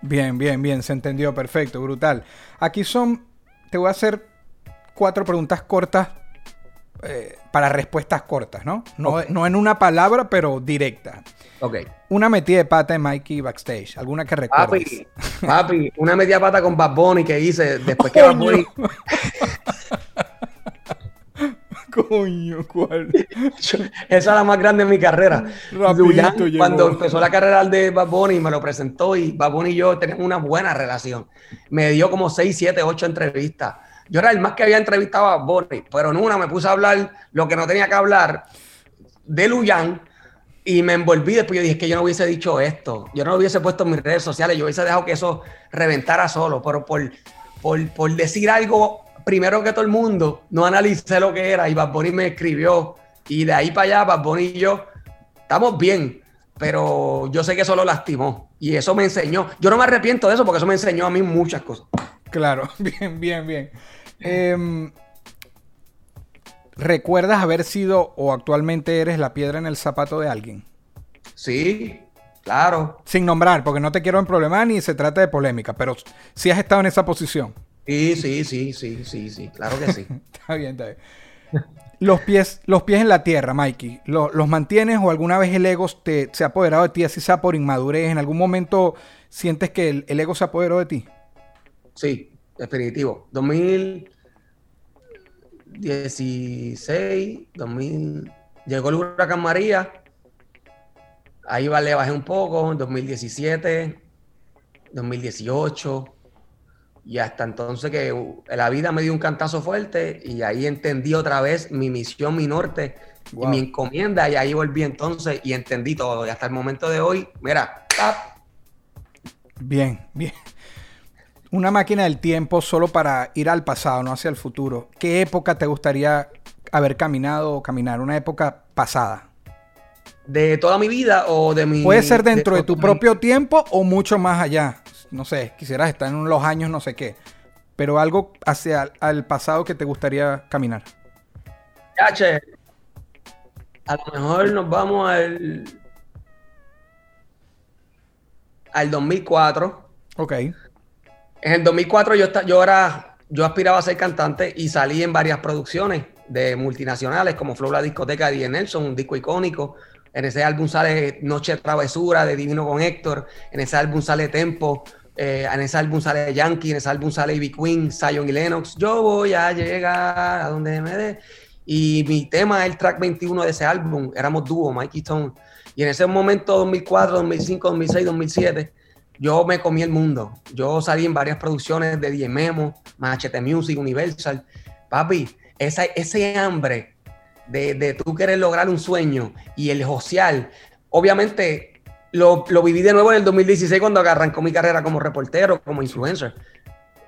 Bien, bien, bien, se entendió, perfecto, brutal. Aquí son, te voy a hacer cuatro preguntas cortas eh, para respuestas cortas, ¿no? No, no en una palabra, pero directa. Ok. Una metida de pata de Mikey backstage, alguna que recuerdes. Papi, papi, una metida de pata con Bad Bunny que hice después que Bad Bunny... Coño, ¿cuál? Esa es la más grande de mi carrera. cuando empezó la carrera de Bad Bunny, me lo presentó y Bad Bunny y yo tenemos una buena relación. Me dio como 6, 7, 8 entrevistas. Yo era el más que había entrevistado a Bad Bunny, pero en una me puse a hablar lo que no tenía que hablar de Luyan y me envolví después yo dije que yo no hubiese dicho esto, yo no lo hubiese puesto en mis redes sociales, yo hubiese dejado que eso reventara solo, pero por, por, decir algo primero que todo el mundo, no analicé lo que era y Bad Bunny me escribió y de ahí para allá Bad Bunny y yo estamos bien, pero yo sé que eso lo lastimó y eso me enseñó, yo no me arrepiento de eso porque eso me enseñó a mí muchas cosas. Claro, bien, bien, bien. Eh, ¿Recuerdas haber sido o actualmente eres la piedra en el zapato de alguien? Sí, claro. Sin nombrar, porque no te quiero en problema ni se trata de polémica, pero sí has estado en esa posición. Sí, sí, sí, sí, sí, sí, claro que sí. está bien, está bien. Los pies, los pies en la tierra, Mikey, ¿los, mantienes o alguna vez el ego te, se ha apoderado de ti, así sea por inmadurez? ¿En algún momento sientes que el, el ego se apoderó de ti? Sí, definitivo. 2000, 16, 2000, llegó el huracán María, ahí le bajé un poco, en 2017, 2018, y hasta entonces que la vida me dio un cantazo fuerte y ahí entendí otra vez mi misión, mi norte y mi encomienda y ahí volví entonces y entendí todo y hasta el momento de hoy, mira, Bien, bien. Una máquina del tiempo solo para ir al pasado, no hacia el futuro. ¿Qué época te gustaría haber caminado o caminar? Una época pasada. de toda mi vida o de mi... Puede ser dentro de, tu mi- propio tiempo o mucho más allá. No sé, quisieras estar en los años no sé qué. Pero algo hacia el pasado que te gustaría caminar. Yache, a lo mejor nos vamos al... Al 2004. Ok. En el 2004 yo, yo era, yo aspiraba a ser cantante y salí en varias producciones de multinacionales como Flow La Discoteca de D. Nelson, un disco icónico. En ese álbum sale Noche Travesura de Divino con Héctor. En ese álbum sale Tempo. Eh, en ese álbum sale Yankee. En ese álbum sale Ivy Queen, Zion y Lennox. Yo voy a llegar a donde me dé. Y mi tema es el track 21 de ese álbum. Éramos dúo, Mikey Stone. Y en ese momento, 2004, 2005, 2006, 2007, yo me comí el mundo. Yo salí en varias producciones de DJ Memo, Machete Music, Universal. Papi, esa, ese hambre de, de tú querer lograr un sueño y el social, obviamente lo, lo viví de nuevo en el 2016 cuando arrancó mi carrera como reportero, como influencer.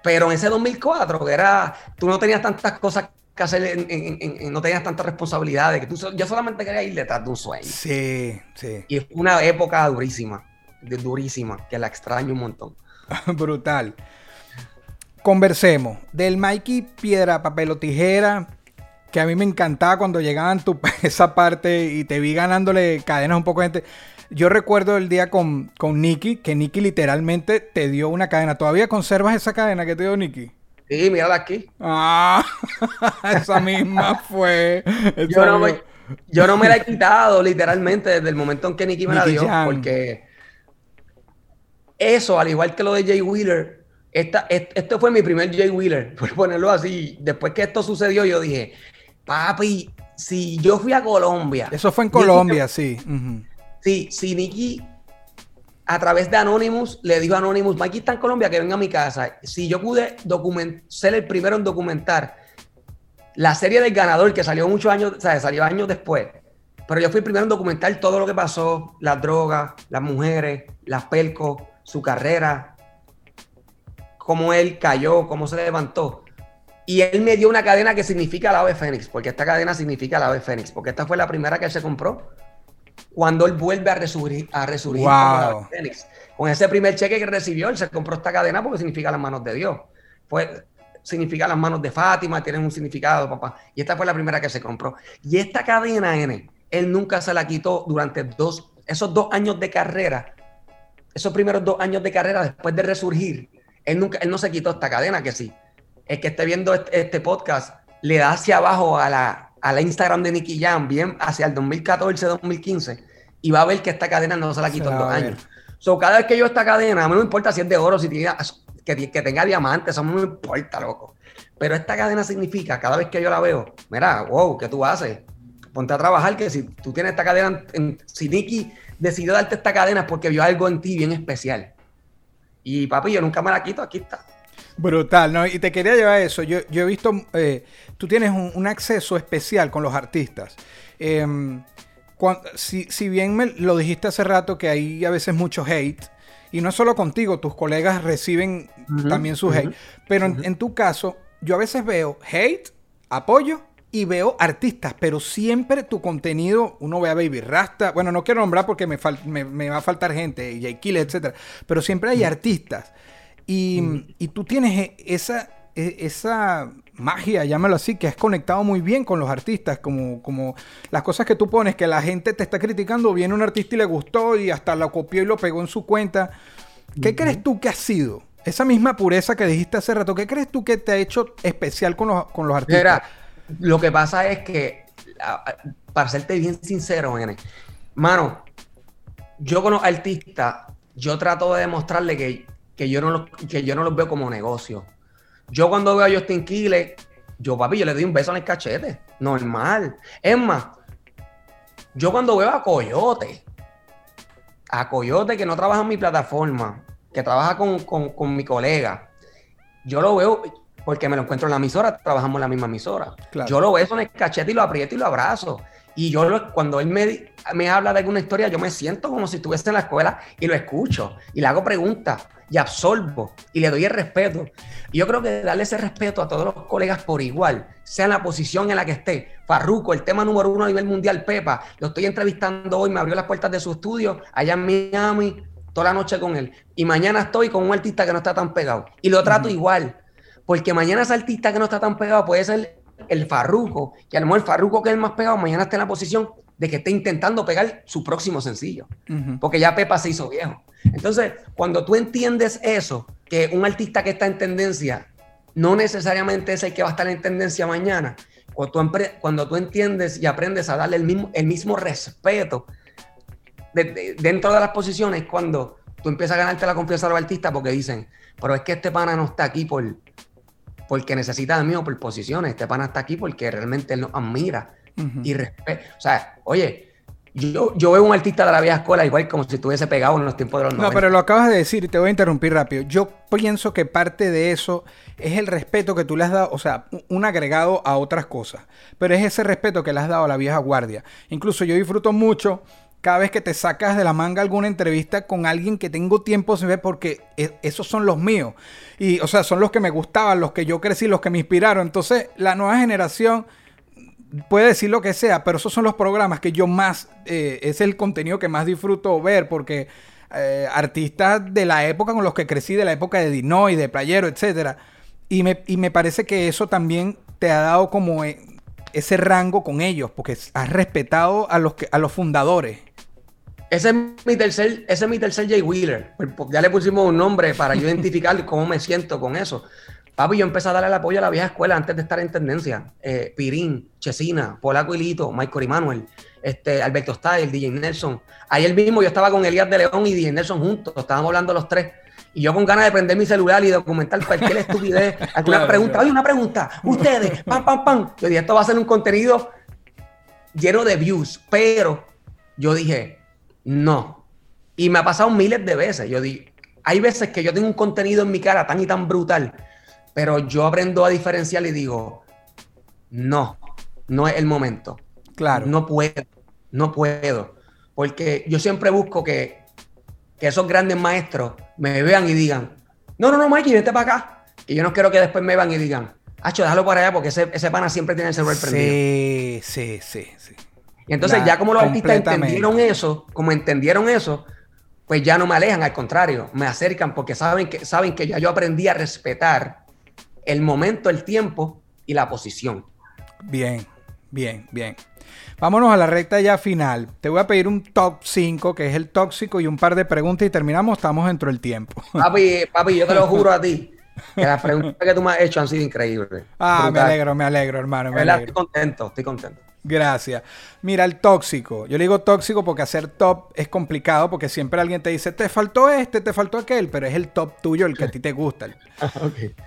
Pero en ese 2004, que era, tú no tenías tantas cosas que hacer, en- en- en- en- no tenías tantas responsabilidades, que tú, yo solamente quería ir detrás de un sueño. Sí, sí. Y fue una época durísima, durísima, que la extraño un montón. Brutal. Conversemos. Del Mikey Piedra, Papel o Tijera, que a mí me encantaba cuando llegaban tu, esa parte y te vi ganándole cadenas un poco de gente. Yo recuerdo el día con, con Nicky, que Nicky literalmente te dio una cadena. ¿Todavía conservas esa cadena que te dio Nicky? Sí, mírala aquí. Ah, esa misma fue. Yo no, me, yo no me la he quitado literalmente desde el momento en que Nicky me la dio, porque eso, al igual que lo de Jay Wheeler, esta, est- esto fue mi primer Jay Wheeler, por ponerlo así. Después que esto sucedió, yo dije, papi, si yo fui a Colombia. Eso fue en Nicky- Colombia. Sí, si Nicky a través de Anonymous le dijo a Anonymous, Mikey está en Colombia, que venga a mi casa. Si yo pude ser el primero en documentar la serie del ganador, que salió muchos años, o sea, salió años después, pero yo fui el primero en documentar todo lo que pasó, las drogas, las mujeres, las pelcos, su carrera, cómo él cayó, cómo se levantó. Y él me dio una cadena que significa la ave fénix, porque esta cadena significa la ave fénix, porque esta fue la primera que él se compró cuando él vuelve a resurgir, a resurgir Wow. fénix. Con ese primer cheque que recibió, él se compró esta cadena porque significa las manos de Dios. Fue, significa las manos de Fátima, tienen un significado, papá. Y esta fue la primera que se compró. Y esta cadena, N, él nunca se la quitó durante dos, esos dos años de carrera, esos primeros dos años de carrera después de resurgir. Él, nunca, él no se quitó esta cadena, que sí. El que esté viendo este, este podcast le da hacia abajo a la, a la Instagram de Nicky Jam, bien hacia el 2014-2015, y va a ver que esta cadena no se la quitó en dos años. So, cada vez que yo esta cadena, a mí no me importa si es de oro, si tiene, que, que tenga diamantes, eso no me importa, loco. Pero esta cadena significa, cada vez que yo la veo, mira, wow, ¿qué tú haces? Ponte a trabajar, que si tú tienes esta cadena, en- si Nicky decidió darte esta cadena es porque vio algo en ti bien especial. Y papi, yo nunca me la quito, aquí está. Brutal, ¿no? Y te quería llevar a eso. Yo, yo he visto, eh, tú tienes un, un acceso especial con los artistas. Em, cuan- si, si bien me lo dijiste hace rato que hay a veces mucho hate, y no solo contigo, tus colegas reciben también su hate, pero en, tu caso, yo a veces veo hate, apoyo y veo artistas, pero siempre tu contenido, uno ve a Baby Rasta, bueno, no quiero nombrar porque me, fal- me, me va a faltar gente, Jay Killer, etcétera, pero siempre hay artistas. Y, y tú tienes e- esa, e- esa magia, llámalo así, que has conectado muy bien con los artistas, como, como las cosas que tú pones, que la gente te está criticando, viene un artista y le gustó y hasta lo copió y lo pegó en su cuenta. ¿Qué crees tú que ha sido? Esa misma pureza que dijiste hace rato, ¿qué crees tú que te ha hecho especial con los, con los artistas? Mira, lo que pasa es que, para serte bien sincero, nene, mano, yo con los artistas, yo trato de demostrarle que, que, yo no los, que yo no los veo como negocio. Yo cuando veo a Justin Quiles, yo papi, yo le doy un beso en el cachete, normal. Es más, yo cuando veo a Coyote, a Coyote que no trabaja en mi plataforma, que trabaja con, con- con mi colega, yo lo veo porque me lo encuentro en la emisora, trabajamos en la misma emisora. Claro. Yo lo beso en el cachete y lo aprieto y lo abrazo. Y yo lo- cuando él me, me habla de alguna historia, yo me siento como si estuviese en la escuela y lo escucho y le hago preguntas y absorbo y le doy el respeto. Y yo creo que darle ese respeto a todos los colegas por igual, sea en la posición en la que esté. Farruco, el tema número uno a nivel mundial, Pepa, lo estoy entrevistando hoy, me abrió las puertas de su estudio allá en Miami, toda la noche con él. Y mañana estoy con un artista que no está tan pegado. Y lo trato igual. Porque mañana ese artista que no está tan pegado puede ser el Farruco. Y a lo mejor el Farruco que es el más pegado, mañana está en la posición de que esté intentando pegar su próximo sencillo. Porque ya Pepa se hizo viejo. Entonces, cuando tú entiendes eso, que un artista que está en tendencia no necesariamente es el que va a estar en tendencia mañana, cuando tú, cuando tú entiendes y aprendes a darle el mismo, el mismo respeto de- de- dentro de las posiciones, cuando tú empiezas a ganarte la confianza de los artistas porque dicen, pero es que este pana no está aquí por, porque necesita de mí o por posiciones, este pana está aquí porque realmente él nos admira y respeta. O sea, oye, yo, yo veo un artista de la vieja escuela igual como si estuviese pegado en los tiempos de los No, 90. pero lo acabas de decir y te voy a interrumpir rápido. Yo pienso que parte de eso es el respeto que tú le has dado, o sea, un agregado a otras cosas. Pero es ese respeto que le has dado a la vieja guardia. Incluso yo disfruto mucho cada vez que te sacas de la manga alguna entrevista con alguien que tengo tiempo sin ver porque e- esos son los míos. Y, o sea, son los que me gustaban, los que yo crecí, los que me inspiraron. Entonces, la nueva generación puede decir lo que sea, pero esos son los programas que yo más, eh, es el contenido que más disfruto ver, porque eh, artistas de la época con los que crecí, de la época de Dinoy, de Playero, etcétera, y me, y me parece que eso también te ha dado como eh, ese rango con ellos, porque has respetado a los, que, a los fundadores. Ese es mi tercer, ese es mi tercer Jay Wheeler. Pues, pues, Ya le pusimos un nombre para yo identificar cómo me siento con eso. Papi, yo empecé a darle el apoyo a la vieja escuela antes de estar en tendencia. Eh, Pirín, Chesina, Polaco y Lito, Michael Manuel, este, Alberto Style, DJ Nelson. Ayer mismo yo estaba con Elías de León y DJ Nelson juntos, estábamos hablando los tres. Y yo con ganas de prender mi celular y documentar cualquier estupidez, alguna Claro, pregunta. claro. Oye, una pregunta. Ustedes, pam, pam, pam. Yo dije, esto va a ser un contenido lleno de views, pero yo dije, no. Y me ha pasado miles de veces. Yo di, hay veces que yo tengo un contenido en mi cara tan y tan brutal, pero yo aprendo a diferenciar y digo, no, no es el momento. Claro. No puedo, no puedo. Porque yo siempre busco que, que esos grandes maestros me vean y digan, no, no, no, Mikey, vete para acá. Y yo no quiero que después me vean y digan, Hacho, déjalo para allá porque ese, ese pana siempre tiene el celular prendido. Sí, sí, sí, sí. Y entonces La- ya como los artistas entendieron eso, como entendieron eso, pues ya no me alejan, al contrario, me acercan porque saben que, saben que ya yo aprendí a respetar el momento, el tiempo y la posición. Bien, bien, bien. Vámonos a la recta ya final. Te voy a pedir un top 5, que es el tóxico, y un par de preguntas y terminamos. Estamos dentro del tiempo. Papi, papi, yo te lo juro a ti, que las preguntas que tú me has hecho han sido increíbles. Ah, me alegro, me alegro, hermano. Me alegro. estoy contento, estoy contento. Gracias. Mira, el tóxico. Yo le digo tóxico porque hacer top es complicado porque siempre alguien te dice, te faltó este, te faltó aquel, pero es el top tuyo, el que a ti te gusta.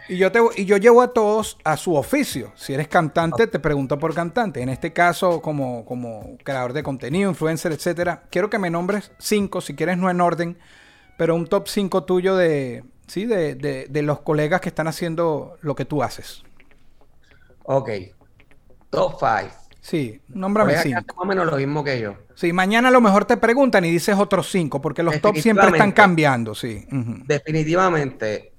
Y yo, te, y yo llevo a todos a su oficio. Si eres cantante, te pregunto por cantante. En este caso, como, como creador de contenido, influencer, etcétera. Quiero que me nombres cinco, si quieres no en orden, pero un top 5 tuyo de, ¿sí? de, de, de los colegas que están haciendo lo que tú haces. Ok. Top 5. Sí, nómbrame cinco. Más o menos lo mismo que yo. Sí, mañana a lo mejor te preguntan y dices otros cinco, porque los top siempre están cambiando, sí. Definitivamente,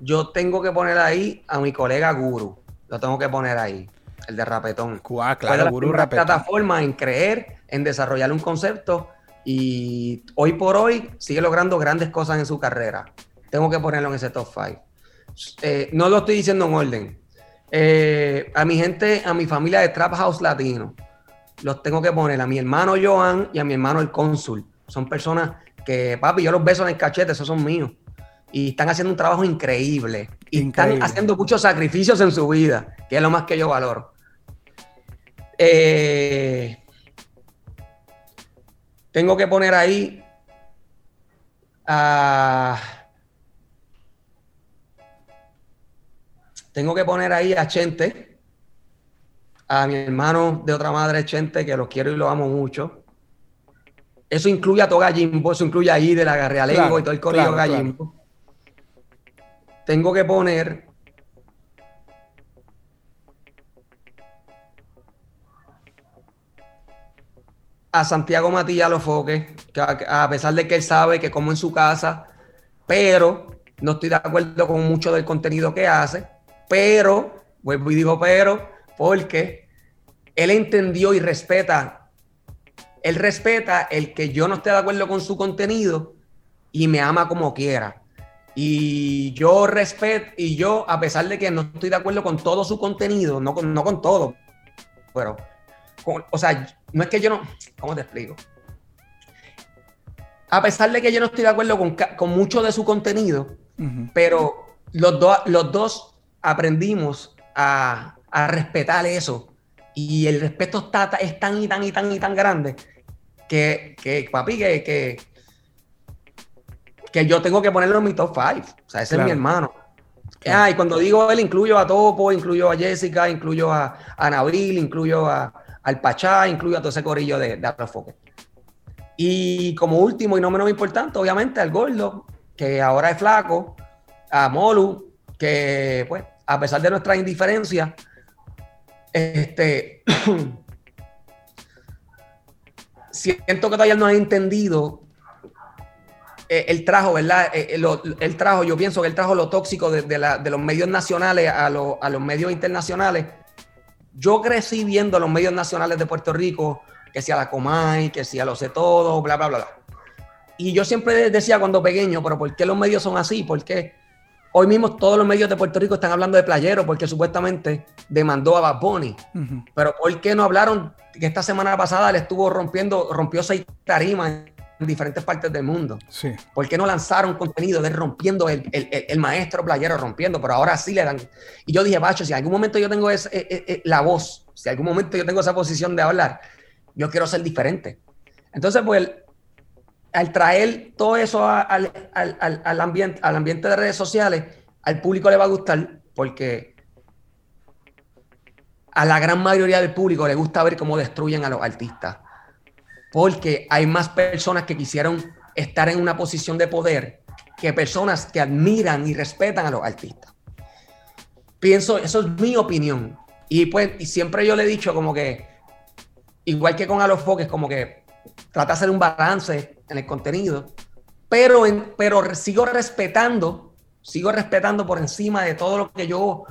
yo tengo que poner ahí a mi colega Guru. Lo tengo que poner ahí, el de Rapetón. Ah, claro, Guru Rapetón. plataformas en creer, en desarrollar un concepto y hoy por hoy sigue logrando grandes cosas en su carrera. Tengo que ponerlo en ese top 5. no lo estoy diciendo en orden. Eh, a mi gente, a mi familia de Trap House Latino, los tengo que poner a mi hermano Joan y a mi hermano el Cónsul. Son personas que, papi, yo los beso en el cachete, esos son míos. Y están haciendo un trabajo increíble. Y Increíble. están haciendo muchos sacrificios en su vida, que es lo más que yo valoro. Eh, tengo que poner ahí a. Tengo que poner ahí a Chente, a mi hermano de otra madre Chente, que los quiero y lo amo mucho. Eso incluye a Toga Jimbo, eso incluye ahí de la Garrealengo Claro, y todo el corillo claro, claro. Gallimbo. Tengo que poner a Santiago Matías Lofoque, que a pesar de que él sabe que como en su casa, pero no estoy de acuerdo con mucho del contenido que hace, pero, vuelvo y digo pero, porque él entendió y respeta, él respeta el que yo no esté de acuerdo con su contenido y me ama como quiera. Y yo respeto, y yo, a pesar de que no estoy de acuerdo con todo su contenido, no con, no con todo, pero, con- o sea, no es que yo no, ¿cómo te explico? A pesar de que yo no estoy de acuerdo con, con mucho de su contenido, pero los, dos los dos aprendimos a, a respetar eso. Y el respeto está, es tan y tan y tan y tan grande que, que papi, que, que, que yo tengo que ponerlo en mi top 5. O sea, ese Claro. es mi hermano. Claro. Ah, y cuando digo él, incluyo a Topo, incluyo a Jessica, incluyo a, a Nabil, incluyo a, al Pachá, incluyo a todo ese corillo de, de Afrofoque. Y como último y no menos importante, obviamente, al Gordo, que ahora es flaco, a Molu, que pues, a pesar de nuestra indiferencia, este, siento que todavía no han entendido eh, el trajo, ¿verdad? Eh, eh, el trajo, yo pienso que el trajo lo tóxico de, los medios nacionales a los medios internacionales. Yo crecí viendo los medios nacionales de Puerto Rico, que sea la Comay, que sea lo sé todo, bla, bla, bla, bla. Y yo siempre decía cuando pequeño, pero ¿por qué los medios son así? ¿Por qué hoy mismo todos los medios de Puerto Rico están hablando de playero? Porque supuestamente demandó a Bad Bunny. Pero ¿por qué no hablaron que esta semana pasada le estuvo rompiendo, rompió seis tarimas en diferentes partes del mundo? Sí. ¿Por qué no lanzaron contenido de rompiendo el, el- el- el maestro playero rompiendo? Pero ahora sí le dan. Y yo dije, Bacho, si en algún momento yo tengo ese- eh, eh, eh, la voz, si en algún momento yo tengo esa posición de hablar, yo quiero ser diferente. Entonces, pues, al traer todo eso al- al- al ambiente, al ambiente de redes sociales, al público le va a gustar porque a la gran mayoría del público le gusta ver cómo destruyen a los artistas. Porque hay más personas que quisieron estar en una posición de poder que personas que admiran y respetan a los artistas. Pienso, eso es mi opinión. Y pues, y siempre yo le he dicho como que, igual que con a los foques, como que trata de hacer un balance en el contenido, pero, en, pero sigo respetando, sigo respetando por encima de todo lo que yo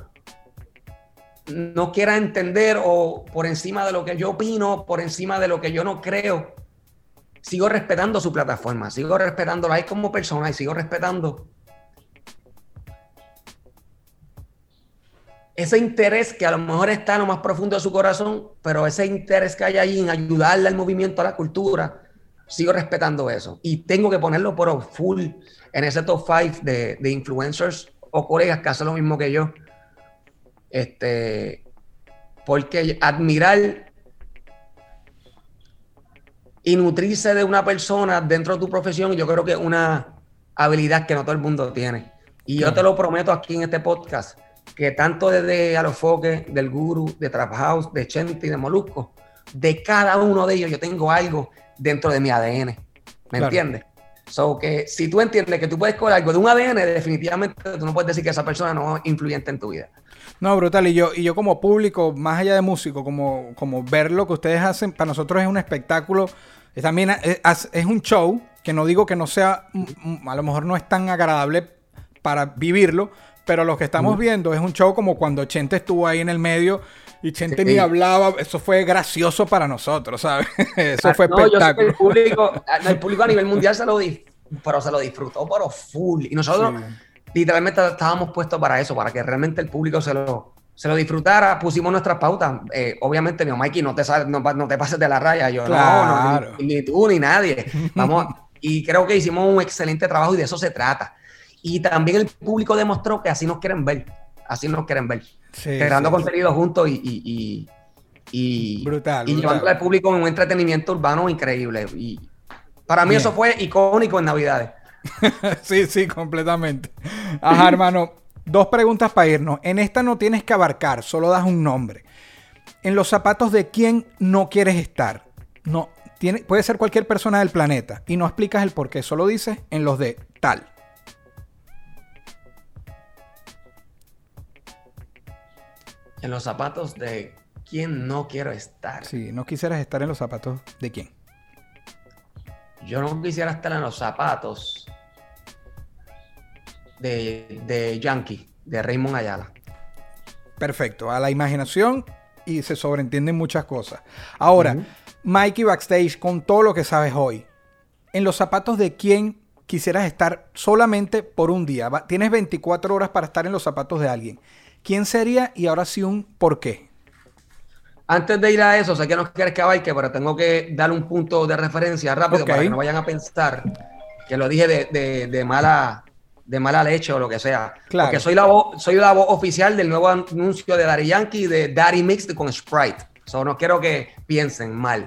no quiera entender o por encima de lo que yo opino, por encima de lo que yo no creo. Sigo respetando su plataforma, sigo respetándola ahí como persona y sigo respetando ese interés que a lo mejor está en lo más profundo de su corazón, pero ese interés que hay allí en ayudarle al movimiento, a la cultura, sigo respetando eso. Y tengo que ponerlo por full en ese top 5 de, de influencers o colegas que hacen lo mismo que yo. Este, porque admirar y nutrirse de una persona dentro de tu profesión, yo creo que es una habilidad que no todo el mundo tiene. Y yo te lo prometo aquí en este podcast, que tanto desde Alofoque, del Guru, de Trap House, de Chente y de Molusco, de cada uno de ellos yo tengo algo dentro de mi ADN. ¿Me Claro. entiendes? So que si tú entiendes que tú puedes coger algo de un ADN, definitivamente tú no puedes decir que esa persona no es influyente en tu vida. No, brutal. Y yo, y yo como público, más allá de músico, como, como ver lo que ustedes hacen, para nosotros es un espectáculo. Es también es, es un show que no digo que no sea, a lo mejor no es tan agradable para vivirlo, pero lo que estamos viendo es un show como cuando Chente estuvo ahí en el medio y Chente Sí. ni hablaba. Eso fue gracioso para nosotros, ¿sabes? Eso fue Ah, no, espectáculo. el público, ah, el público a nivel mundial se lo, pero se lo disfrutó, pero full. Y nosotros literalmente estábamos puestos para eso, para que realmente el público se lo, se lo disfrutara. Pusimos nuestras pautas. Eh, obviamente, mi Mikey, no te, no, no te pases de la raya. Yo Claro. no, no, ni, ni tú ni nadie. Vamos, y creo que hicimos un excelente trabajo y de eso se trata. Y también el público demostró que así nos quieren ver. Así nos quieren ver. Sí, creando sí. contenido juntos y, y, y, y- Brutal, y brutal. llevándole al público en un entretenimiento urbano increíble. Y para mí Bien. eso fue icónico en Navidades. sí, sí, completamente. Ajá, hermano. Dos preguntas para irnos. En esta no tienes que abarcar, solo das un nombre. En los zapatos de quién no quieres estar. No, tiene, puede ser cualquier persona del planeta. Y no explicas el por qué, solo dices en los de tal. En los zapatos de quién no quiero estar. Sí, no quisieras estar en los zapatos de quién. Yo no quisiera estar en los zapatos de, de Yankee, de Raymond Ayala. Perfecto, a la imaginación y se sobreentienden muchas cosas. Ahora, Mikey backstage, con todo lo que sabes hoy, en los zapatos de quién quisieras estar solamente por un día. Tienes 24 horas para estar en los zapatos de alguien. ¿Quién sería y ahora sí un por qué? Antes de ir a eso, sé que no quieres que abarque, pero tengo que dar un punto de referencia rápido para que no vayan a pensar que lo dije de, de- de mala, de mala leche o lo que sea. Claro. Porque soy la, voz, soy la voz oficial del nuevo anuncio de Daddy Yankee de Daddy Mixed con Sprite. So, no quiero que piensen mal.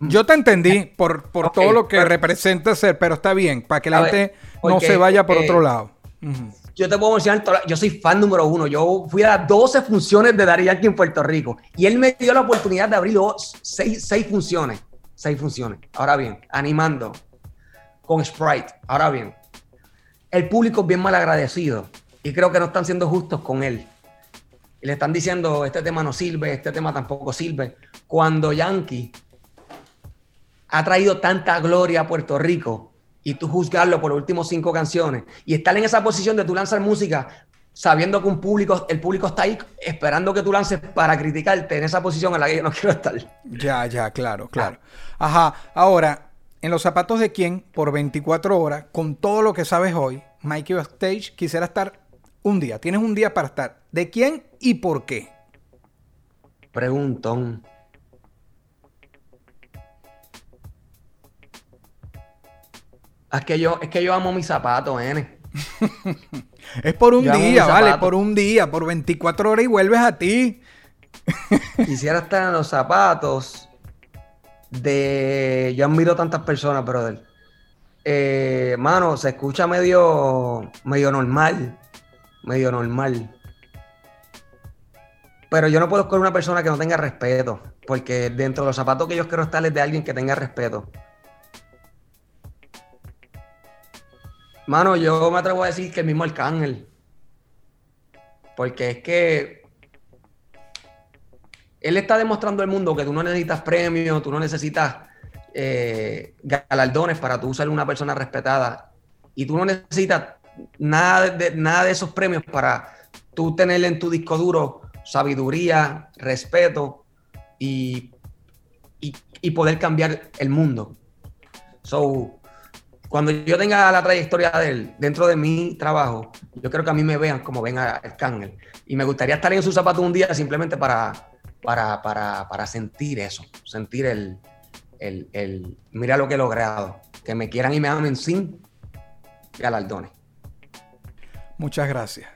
Yo te entendí por, por Ok, todo lo que pero- representa ser, pero está bien, para que la ver, gente no se vaya por eh, otro lado. Ujú. Yo te puedo mencionar, yo soy fan número uno. Yo fui a las 12 funciones de Daddy Yankee en Puerto Rico y él me dio la oportunidad de abrir seis, seis funciones. Seis funciones. Ahora bien, animando con Sprite. Ahora bien, el público es bien mal agradecido y creo que no están siendo justos con él. Y le están diciendo, este tema no sirve, este tema tampoco sirve. Cuando Yankee ha traído tanta gloria a Puerto Rico y tú juzgarlo por las últimas cinco canciones y estar en esa posición de tú lanzar música sabiendo que un público, el público está ahí esperando que tú lances para criticarte en esa posición en la que yo no quiero estar. Ya, ya, claro, claro. Ajá, ahora, en los zapatos de quién, por 24 horas, con todo lo que sabes hoy, Mikey Backstage quisiera estar un día. Tienes un día para estar. ¿De quién y por qué? Preguntón. Es que yo, es que yo amo mis zapatos, N. Es por un Yo día, ¿vale? zapatos. Por un día, por 24 horas y vuelves a ti. Quisiera estar en los zapatos de. Yo admiro tantas personas, brother. Eh, mano, se escucha medio, medio normal. Medio normal. Pero yo no puedo escoger una persona que no tenga respeto. Porque dentro de los zapatos que yo quiero estar es de alguien que tenga respeto. Mano, yo me atrevo a decir que el mismo Arcángel. Porque es que él está demostrando al mundo que tú no necesitas premios, tú no necesitas eh, galardones para tú ser una persona respetada. Y tú no necesitas nada de, nada de esos premios para tú tener en tu disco duro sabiduría, respeto y, y, y poder cambiar el mundo. So, cuando yo tenga la trayectoria de él dentro de mi trabajo, yo creo que a mí me vean como ven a Arcángel. Y me gustaría estar en sus zapatos un día simplemente para, para, para, para sentir eso, sentir el, el, el, mira lo que he logrado, que me quieran y me amen sin galardones. Muchas gracias.